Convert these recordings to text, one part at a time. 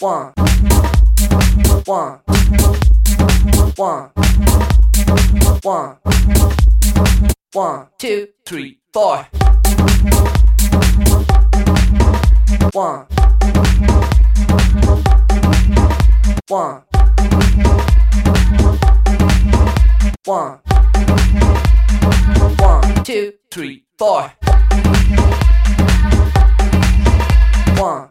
One. One. One. One. One, two, three, four. One. One. One. One, two, three, four. One.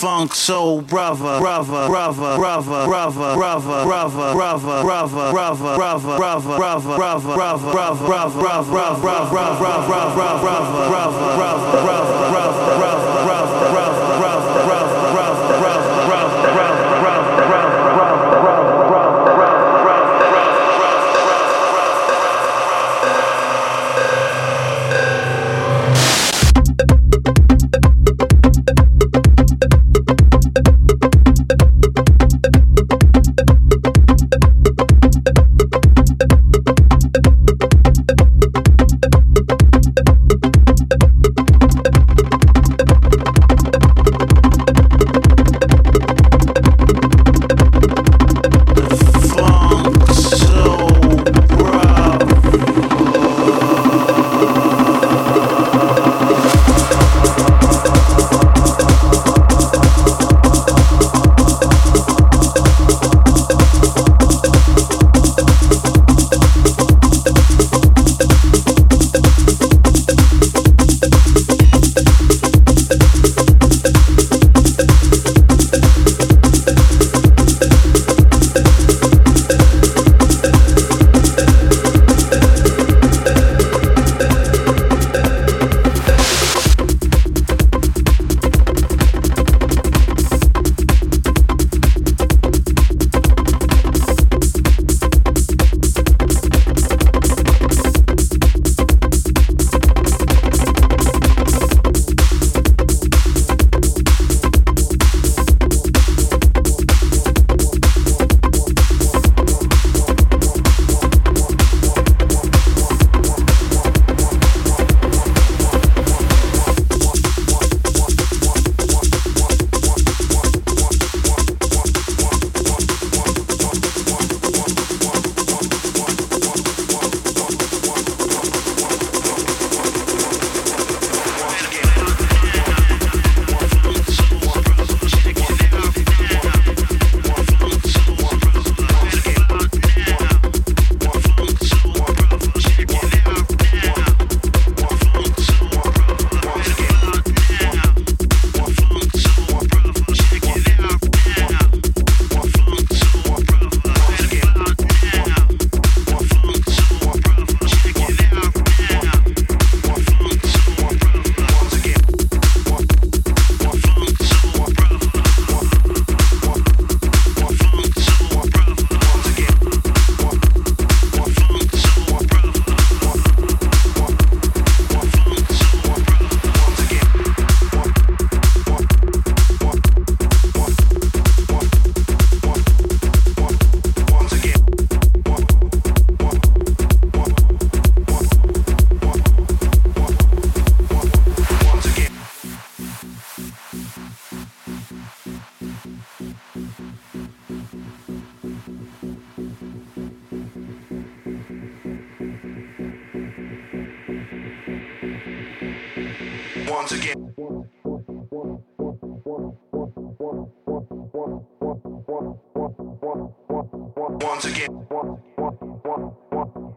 Funk soul brother, brother, brother, brother, brother, brother, brother, brother, brother, brother, brother, brother, brother, brother, brother, brother, brother, brother, Funk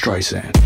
Streisand.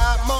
Got more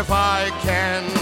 if I can.